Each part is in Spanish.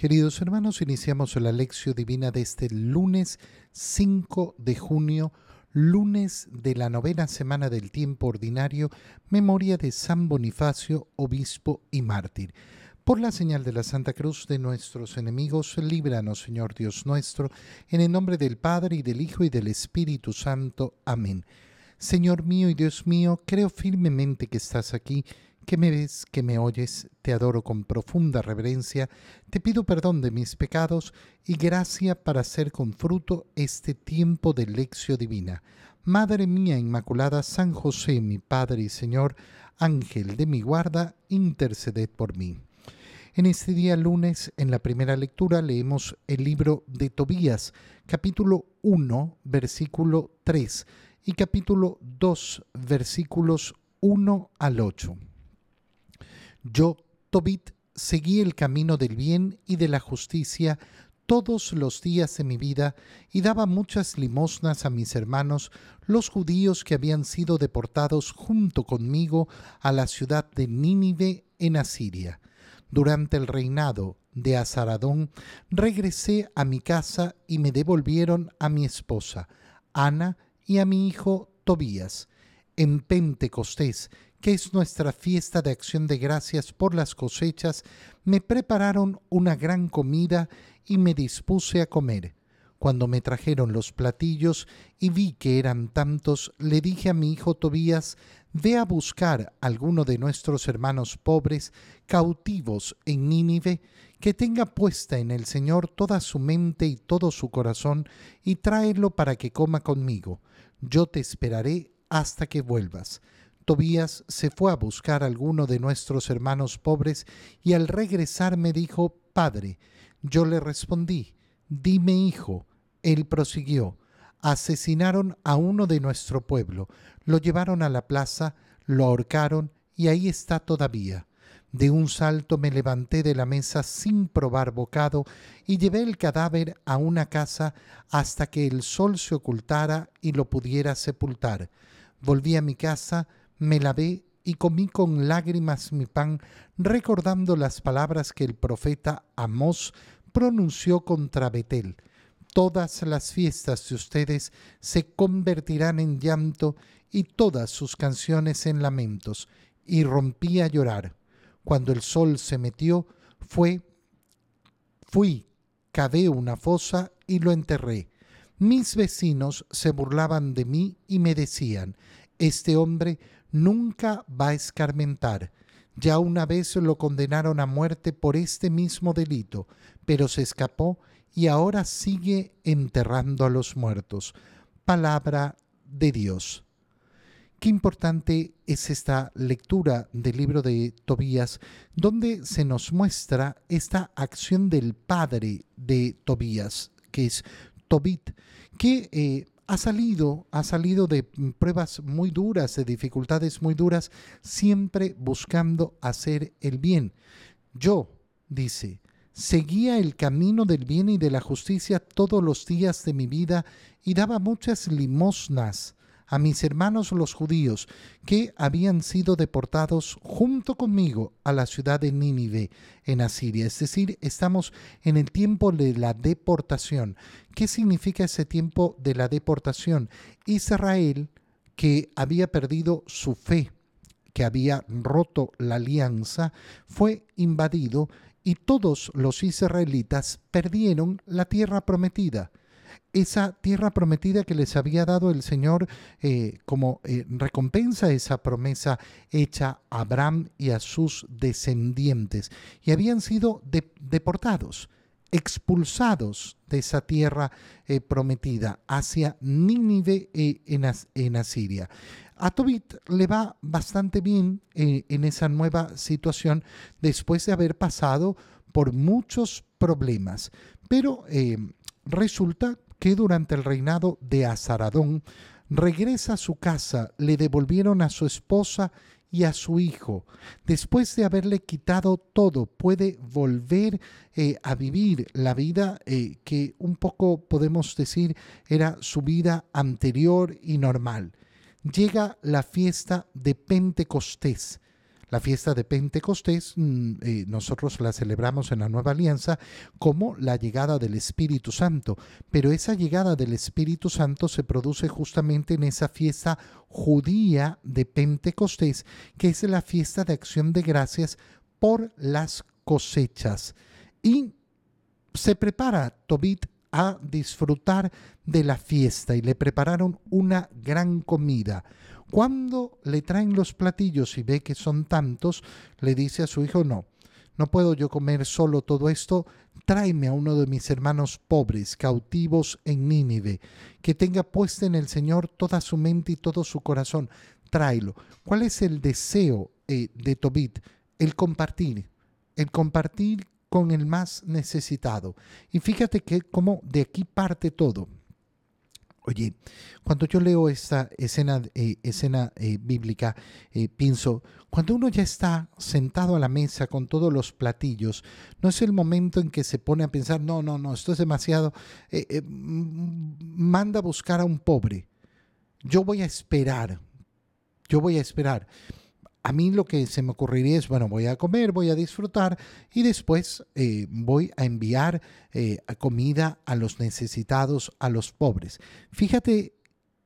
Queridos hermanos, iniciamos la lección divina de este lunes 5 de junio, lunes de la novena semana del tiempo ordinario, memoria de San Bonifacio, obispo y mártir. Por la señal de la Santa Cruz de nuestros enemigos, líbranos, Señor Dios nuestro, en el nombre del Padre y del Hijo y del Espíritu Santo. Amén. Señor mío y Dios mío, creo firmemente que estás aquí que me ves, que me oyes, te adoro con profunda reverencia, te pido perdón de mis pecados y gracia para hacer con fruto este tiempo de lección divina. Madre mía Inmaculada, San José, mi Padre y Señor, Ángel de mi guarda, interceded por mí. En este día lunes, en la primera lectura, leemos el libro de Tobías, capítulo 1, versículo 3, y capítulo 2, versículos 1 al 8. Yo, Tobit, seguí el camino del bien y de la justicia todos los días de mi vida y daba muchas limosnas a mis hermanos, los judíos que habían sido deportados junto conmigo a la ciudad de Nínive en Asiria. Durante el reinado de Azaradón regresé a mi casa y me devolvieron a mi esposa, Ana, y a mi hijo Tobías. En Pentecostés, que es nuestra fiesta de acción de gracias por las cosechas, me prepararon una gran comida y me dispuse a comer. Cuando me trajeron los platillos y vi que eran tantos, le dije a mi hijo Tobías, ve a buscar a alguno de nuestros hermanos pobres, cautivos en Nínive, que tenga puesta en el Señor toda su mente y todo su corazón, y tráelo para que coma conmigo. Yo te esperaré hasta que vuelvas. Tobías se fue a buscar a alguno de nuestros hermanos pobres y al regresar me dijo, Padre, yo le respondí, dime hijo. Él prosiguió, asesinaron a uno de nuestro pueblo, lo llevaron a la plaza, lo ahorcaron y ahí está todavía. De un salto me levanté de la mesa sin probar bocado y llevé el cadáver a una casa hasta que el sol se ocultara y lo pudiera sepultar. Volví a mi casa, me lavé y comí con lágrimas mi pan, recordando las palabras que el profeta Amós pronunció contra Betel. Todas las fiestas de ustedes se convertirán en llanto y todas sus canciones en lamentos. Y rompí a llorar. Cuando el sol se metió, fue, fui, cavé una fosa y lo enterré. Mis vecinos se burlaban de mí y me decían, este hombre nunca va a escarmentar. Ya una vez lo condenaron a muerte por este mismo delito, pero se escapó y ahora sigue enterrando a los muertos. Palabra de Dios. Qué importante es esta lectura del libro de Tobías, donde se nos muestra esta acción del padre de Tobías, que es Tobit, que eh, ha salido, ha salido de pruebas muy duras, de dificultades muy duras, siempre buscando hacer el bien. Yo, dice, seguía el camino del bien y de la justicia todos los días de mi vida y daba muchas limosnas a mis hermanos los judíos que habían sido deportados junto conmigo a la ciudad de Nínive en Asiria. Es decir, estamos en el tiempo de la deportación. ¿Qué significa ese tiempo de la deportación? Israel, que había perdido su fe, que había roto la alianza, fue invadido y todos los israelitas perdieron la tierra prometida esa tierra prometida que les había dado el Señor eh, como eh, recompensa esa promesa hecha a Abraham y a sus descendientes. Y habían sido deportados, expulsados de esa tierra eh, prometida hacia Nínive en, en, Asiria. A Tobit le va bastante bien en esa nueva situación después de haber pasado por muchos problemas. Pero resulta que durante el reinado de Azaradón regresa a su casa, le devolvieron a su esposa y a su hijo. Después de haberle quitado todo, puede volver eh, a vivir la vida eh, que un poco podemos decir era su vida anterior y normal. Llega la fiesta de Pentecostés, La fiesta de Pentecostés mm, eh, nosotros la celebramos en la Nueva Alianza como la llegada del Espíritu Santo, pero esa llegada del Espíritu Santo se produce justamente en esa fiesta judía de Pentecostés, que es la fiesta de acción de gracias por las cosechas. Y se prepara Tobit a disfrutar de la fiesta y le prepararon una gran comida. Cuando le traen los platillos y ve que son tantos, le dice a su hijo, no, no puedo yo comer solo todo esto, tráeme a uno de mis hermanos pobres, cautivos en Nínive, que tenga puesta en el Señor toda su mente y todo su corazón, tráelo. ¿Cuál es el deseo eh, de Tobit? El compartir, el compartir con el más necesitado. Y fíjate que como de aquí parte todo. Oye, cuando yo leo esta escena, eh, escena eh, bíblica, eh, pienso, cuando uno ya está sentado a la mesa con todos los platillos, no es el momento en que se pone a pensar, no, no, no, esto es demasiado, manda a buscar a un pobre. Yo voy a esperar, yo voy a esperar a mí lo que se me ocurriría es, bueno, voy a comer, voy a disfrutar y después eh, voy a enviar eh, comida a los necesitados, a los pobres. Fíjate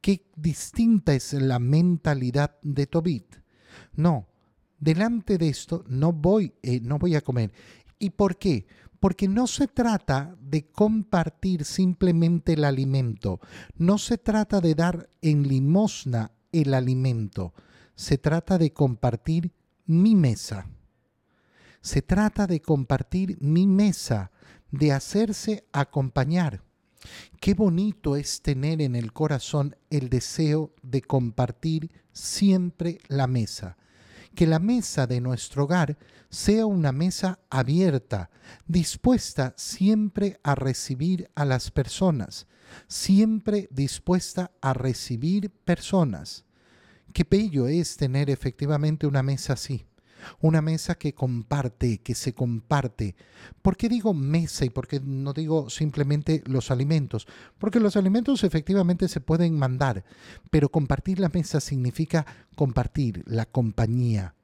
qué distinta es la mentalidad de Tobit. No, delante de esto no voy, eh, no voy a comer. ¿Y por qué? Porque no se trata de compartir simplemente el alimento, no se trata de dar en limosna el alimento se trata de compartir mi mesa. Se trata de compartir mi mesa, de hacerse acompañar. Qué bonito es tener en el corazón el deseo de compartir siempre la mesa. Que la mesa de nuestro hogar sea una mesa abierta, dispuesta siempre a recibir a las personas, siempre dispuesta a recibir personas. Qué bello es tener efectivamente una mesa así, una mesa que comparte, que se comparte. ¿Por qué digo mesa y por qué no digo simplemente los alimentos? Porque los alimentos efectivamente se pueden mandar, pero compartir la mesa significa compartir la compañía,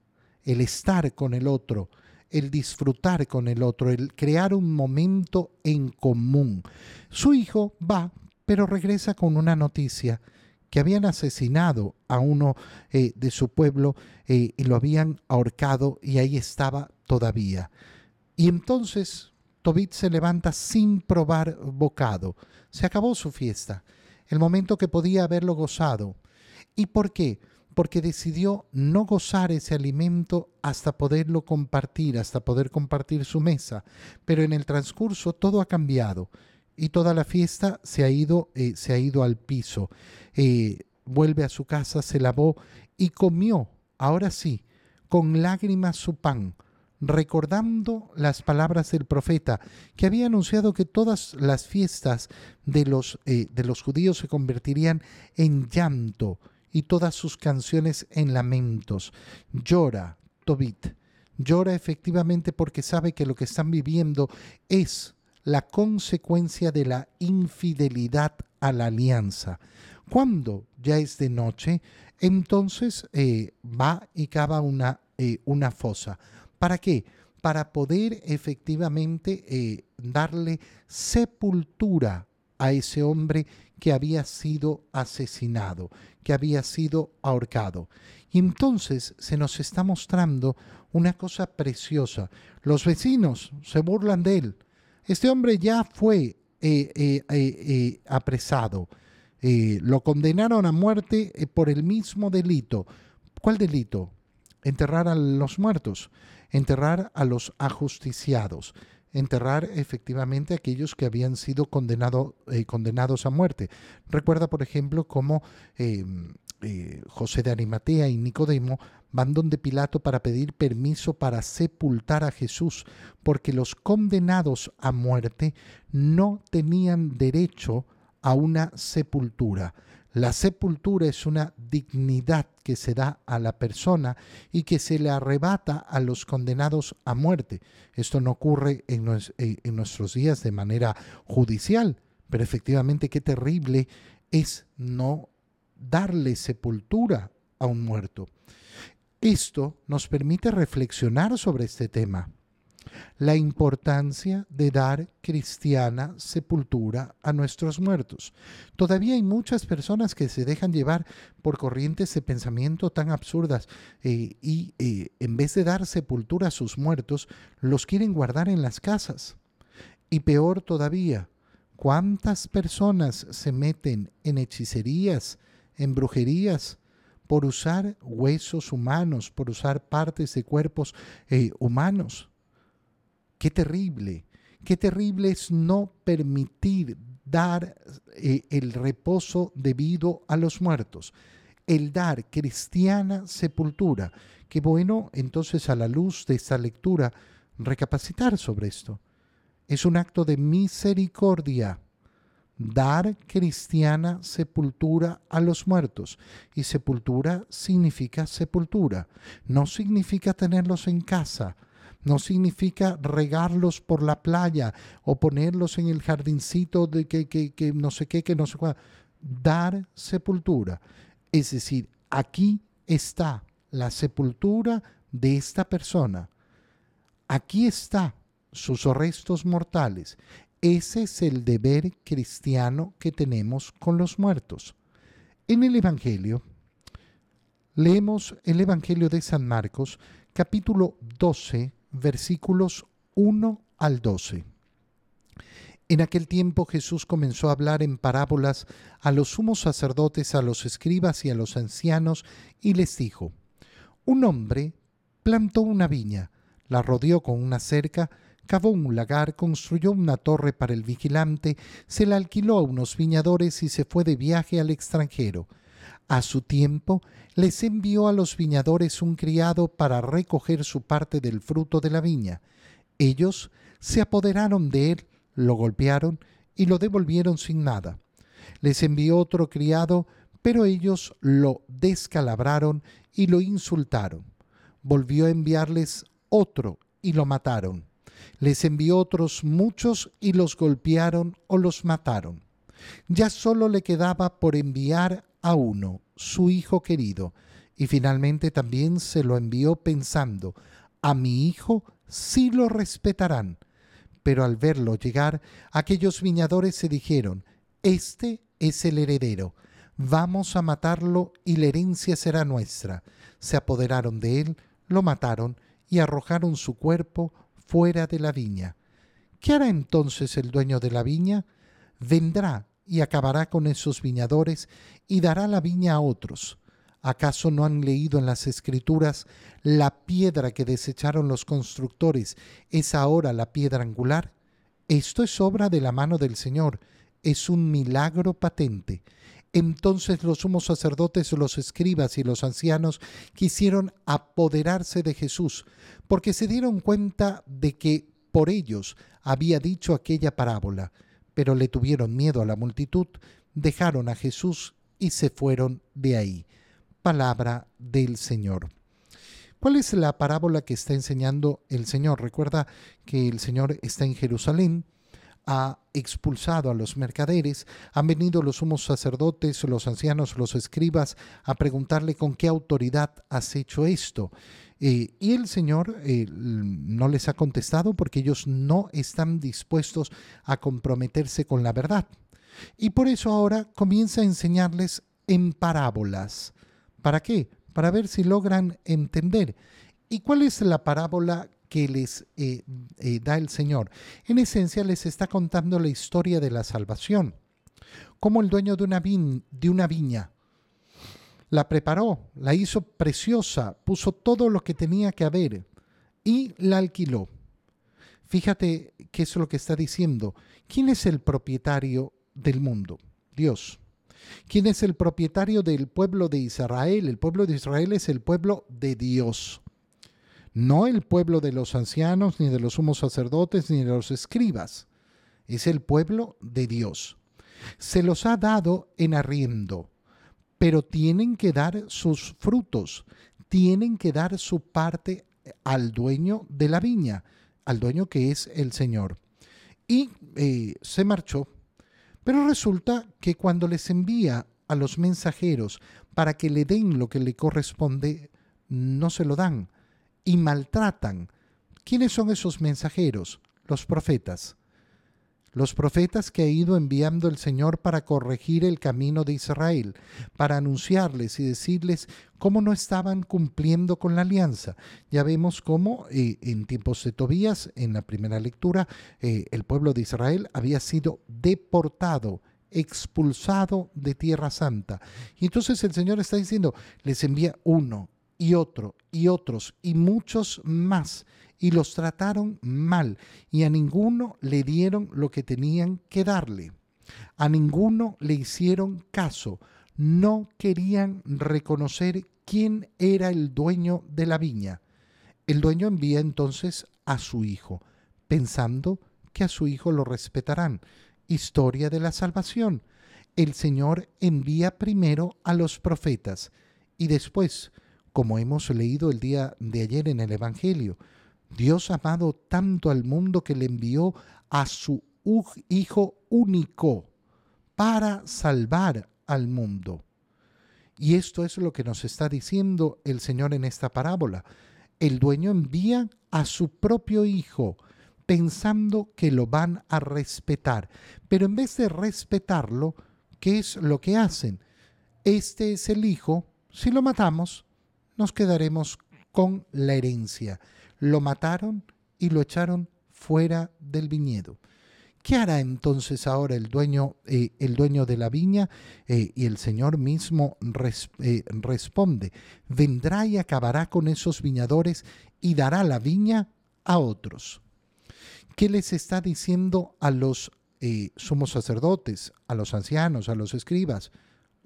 el estar con el otro, el disfrutar con el otro, el crear un momento en común. Su hijo va, pero regresa con una noticia que habían asesinado a uno eh, de su pueblo eh, y lo habían ahorcado y ahí estaba todavía. Y entonces Tobit se levanta sin probar bocado. Se acabó su fiesta, el momento que podía haberlo gozado. ¿Y por qué? Porque decidió no gozar ese alimento hasta poderlo compartir, hasta poder compartir su mesa. Pero en el transcurso todo ha cambiado y toda la fiesta se ha ido, eh, se ha ido al piso. Eh, vuelve a su casa, se lavó y comió, ahora sí, con lágrimas su pan, recordando las palabras del profeta, que había anunciado que todas las fiestas de los, eh, de los judíos se convertirían en llanto y todas sus canciones en lamentos. Llora, Tobit, llora efectivamente porque sabe que lo que están viviendo es la consecuencia de la infidelidad a la alianza. Cuando ya es de noche, entonces eh, va y cava una, eh, una fosa. ¿Para qué? Para poder efectivamente eh, darle sepultura a ese hombre que había sido asesinado, que había sido ahorcado. Y entonces se nos está mostrando una cosa preciosa. Los vecinos se burlan de él, este hombre ya fue eh, eh, eh, apresado. lo condenaron a muerte por el mismo delito. ¿Cuál delito? Enterrar a los muertos, enterrar a los ajusticiados, enterrar efectivamente a aquellos que habían sido condenados a muerte. Recuerda, por ejemplo, cómo José de Arimatea y Nicodemo van donde Pilato para pedir permiso para sepultar a Jesús, porque los condenados a muerte no tenían derecho a una sepultura. La sepultura es una dignidad que se da a la persona y que se le arrebata a los condenados a muerte. Esto no ocurre en, en nuestros días de manera judicial, pero efectivamente qué terrible es no darle sepultura a un muerto. Esto nos permite reflexionar sobre este tema la importancia de dar cristiana sepultura a nuestros muertos. Todavía hay muchas personas que se dejan llevar por corrientes de pensamiento tan absurdas eh, y eh, en vez de dar sepultura a sus muertos, los quieren guardar en las casas. Y peor todavía, ¿cuántas personas se meten en hechicerías, en brujerías? Por usar huesos humanos, por usar partes de cuerpos eh, humanos. Qué terrible, qué terrible es no permitir dar eh, el reposo debido a los muertos, el dar cristiana sepultura. Qué bueno entonces a la luz de esta lectura recapacitar sobre esto. Es un acto de misericordia dar cristiana sepultura a los muertos. Y sepultura significa sepultura, no significa tenerlos en casa, no significa regarlos por la playa o ponerlos en el jardincito de que, que, no sé qué, que no sé cuál. Dar sepultura. Es decir, aquí está la sepultura de esta persona. Aquí está sus restos mortales. Ese es el deber cristiano que tenemos con los muertos. En el Evangelio, leemos el Evangelio de San Marcos, capítulo 12, versículos 1 al 12. En aquel tiempo Jesús comenzó a hablar en parábolas a los sumos sacerdotes, a los escribas y a los ancianos, y les dijo, Un hombre plantó una viña, la rodeó con una cerca, cavó un lagar, construyó una torre para el vigilante, se la alquiló a unos viñadores y se fue de viaje al extranjero. A su tiempo, les envió a los viñadores un criado para recoger su parte del fruto de la viña. Ellos se apoderaron de él, lo golpearon y lo devolvieron sin nada. Les envió otro criado, pero ellos lo descalabraron y lo insultaron. Volvió a enviarles otro y lo mataron. Les envió otros muchos y los golpearon o los mataron. Ya solo le quedaba por enviar a uno, su hijo querido, y finalmente también se lo envió pensando, a mi hijo sí lo respetarán. Pero al verlo llegar, aquellos viñadores se dijeron, Este es el heredero, vamos a matarlo y la herencia será nuestra. Se apoderaron de él, lo mataron y arrojaron su cuerpo fuera de la viña. ¿Qué hará entonces el dueño de la viña? Vendrá y acabará con esos viñadores y dará la viña a otros. ¿Acaso no han leído en las escrituras la piedra que desecharon los constructores es ahora la piedra angular? Esto es obra de la mano del Señor, es un milagro patente. Entonces los sumos sacerdotes, los escribas y los ancianos quisieron apoderarse de Jesús, porque se dieron cuenta de que por ellos había dicho aquella parábola pero le tuvieron miedo a la multitud, dejaron a Jesús y se fueron de ahí. Palabra del Señor. ¿Cuál es la parábola que está enseñando el Señor? Recuerda que el Señor está en Jerusalén, ha expulsado a los mercaderes, han venido los sumos sacerdotes, los ancianos, los escribas a preguntarle con qué autoridad has hecho esto. Eh, y el Señor eh, no les ha contestado porque ellos no están dispuestos a comprometerse con la verdad. Y por eso ahora comienza a enseñarles en parábolas. ¿Para qué? Para ver si logran entender. ¿Y cuál es la parábola que les eh, da el Señor? En esencia les está contando la historia de la salvación. Como el dueño de una, de una viña la preparó, la hizo preciosa, puso todo lo que tenía que haber y la alquiló. Fíjate qué es lo que está diciendo. ¿Quién es el propietario del mundo? Dios. ¿Quién es el propietario del pueblo de Israel? El pueblo de Israel es el pueblo de Dios. No el pueblo de los ancianos, ni de los sumos sacerdotes, ni de los escribas. Es el pueblo de Dios. Se los ha dado en arriendo pero tienen que dar sus frutos, tienen que dar su parte al dueño de la viña, al dueño que es el Señor. Y eh, se marchó. Pero resulta que cuando les envía a los mensajeros para que le den lo que le corresponde, no se lo dan y maltratan. ¿Quiénes son esos mensajeros? Los profetas los profetas que ha ido enviando el Señor para corregir el camino de Israel, para anunciarles y decirles cómo no estaban cumpliendo con la alianza. Ya vemos cómo eh, en tiempos de Tobías, en la primera lectura, eh, el pueblo de Israel había sido deportado expulsado de Tierra Santa. Y entonces el Señor está diciendo, les envía uno y otro y otros y muchos más y los trataron mal y a ninguno le dieron lo que tenían que darle. A ninguno le hicieron caso. No querían reconocer quién era el dueño de la viña. El dueño envía entonces a su hijo, pensando que a su hijo lo respetarán. Historia de la salvación. El Señor envía primero a los profetas y después, como hemos leído el día de ayer en el Evangelio, Dios ha amado tanto al mundo que le envió a su Hijo único para salvar al mundo. Y esto es lo que nos está diciendo el Señor en esta parábola. El dueño envía a su propio Hijo pensando que lo van a respetar. Pero en vez de respetarlo, ¿qué es lo que hacen? Este es el Hijo, si lo matamos, nos quedaremos con la herencia lo mataron y lo echaron fuera del viñedo. ¿Qué hará entonces ahora el dueño, eh, el dueño de la viña? Eh, y el Señor mismo eh, responde, vendrá y acabará con esos viñadores y dará la viña a otros. ¿Qué les está diciendo a los sumos sacerdotes, a los ancianos, a los escribas?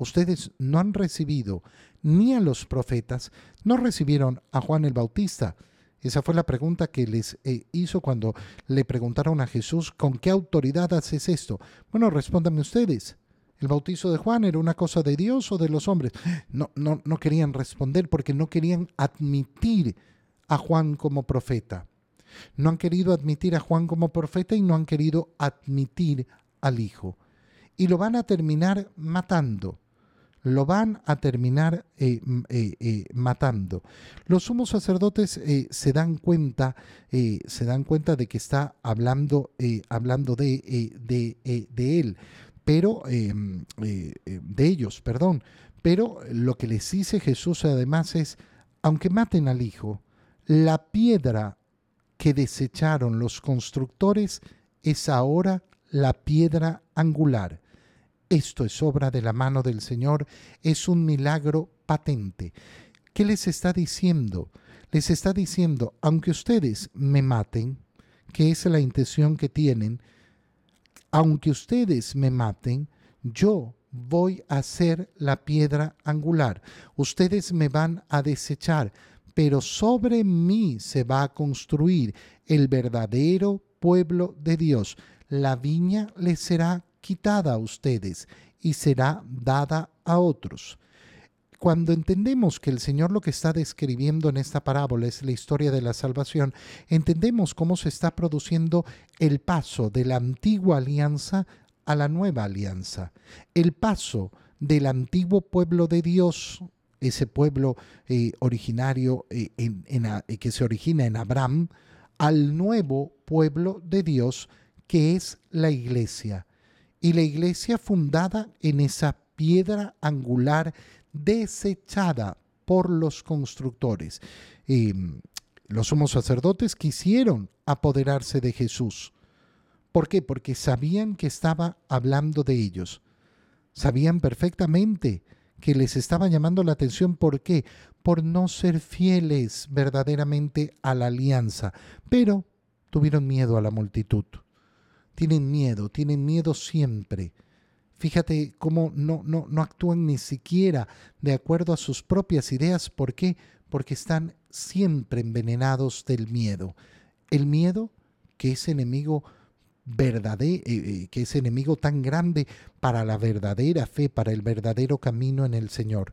Ustedes no han recibido ni a los profetas, no recibieron a Juan el Bautista, esa fue la pregunta que les eh, hizo cuando le preguntaron a Jesús, ¿con qué autoridad haces esto? Bueno, respóndanme ustedes. ¿El bautizo de Juan era una cosa de Dios o de los hombres? No, no, no querían responder porque no querían admitir a Juan como profeta. No han querido admitir a Juan como profeta y no han querido admitir al Hijo. Y lo van a terminar matando lo van a terminar eh, eh, eh, matando. Los sumos sacerdotes se dan cuenta, se dan cuenta de que está hablando, hablando de, él, pero em, de ellos, perdón. Pero lo que les dice Jesús además es, aunque maten al hijo, la piedra que desecharon los constructores es ahora la piedra angular. Esto es obra de la mano del Señor, es un milagro patente. ¿Qué les está diciendo? Les está diciendo, aunque ustedes me maten, que es la intención que tienen, aunque ustedes me maten, yo voy a ser la piedra angular. Ustedes me van a desechar, pero sobre mí se va a construir el verdadero pueblo de Dios. La viña les será quitada a ustedes y será dada a otros. Cuando entendemos que el Señor lo que está describiendo en esta parábola es la historia de la salvación, entendemos cómo se está produciendo el paso de la antigua alianza a la nueva alianza, el paso del antiguo pueblo de Dios, ese pueblo eh, originario eh, eh, que se origina en Abraham, al nuevo pueblo de Dios que es la iglesia y la iglesia fundada en esa piedra angular desechada por los constructores. los sumos sacerdotes quisieron apoderarse de Jesús. ¿Por qué? Porque sabían que estaba hablando de ellos. Sabían perfectamente que les estaba llamando la atención. ¿Por qué? Por no ser fieles verdaderamente a la alianza. Pero tuvieron miedo a la multitud tienen miedo, tienen miedo siempre. Fíjate cómo no, no, no actúan ni siquiera de acuerdo a sus propias ideas. ¿Por qué? Porque están siempre envenenados del miedo. El miedo, que es enemigo verdadero, eh, eh, que es enemigo tan grande para la verdadera fe, para el verdadero camino en el Señor.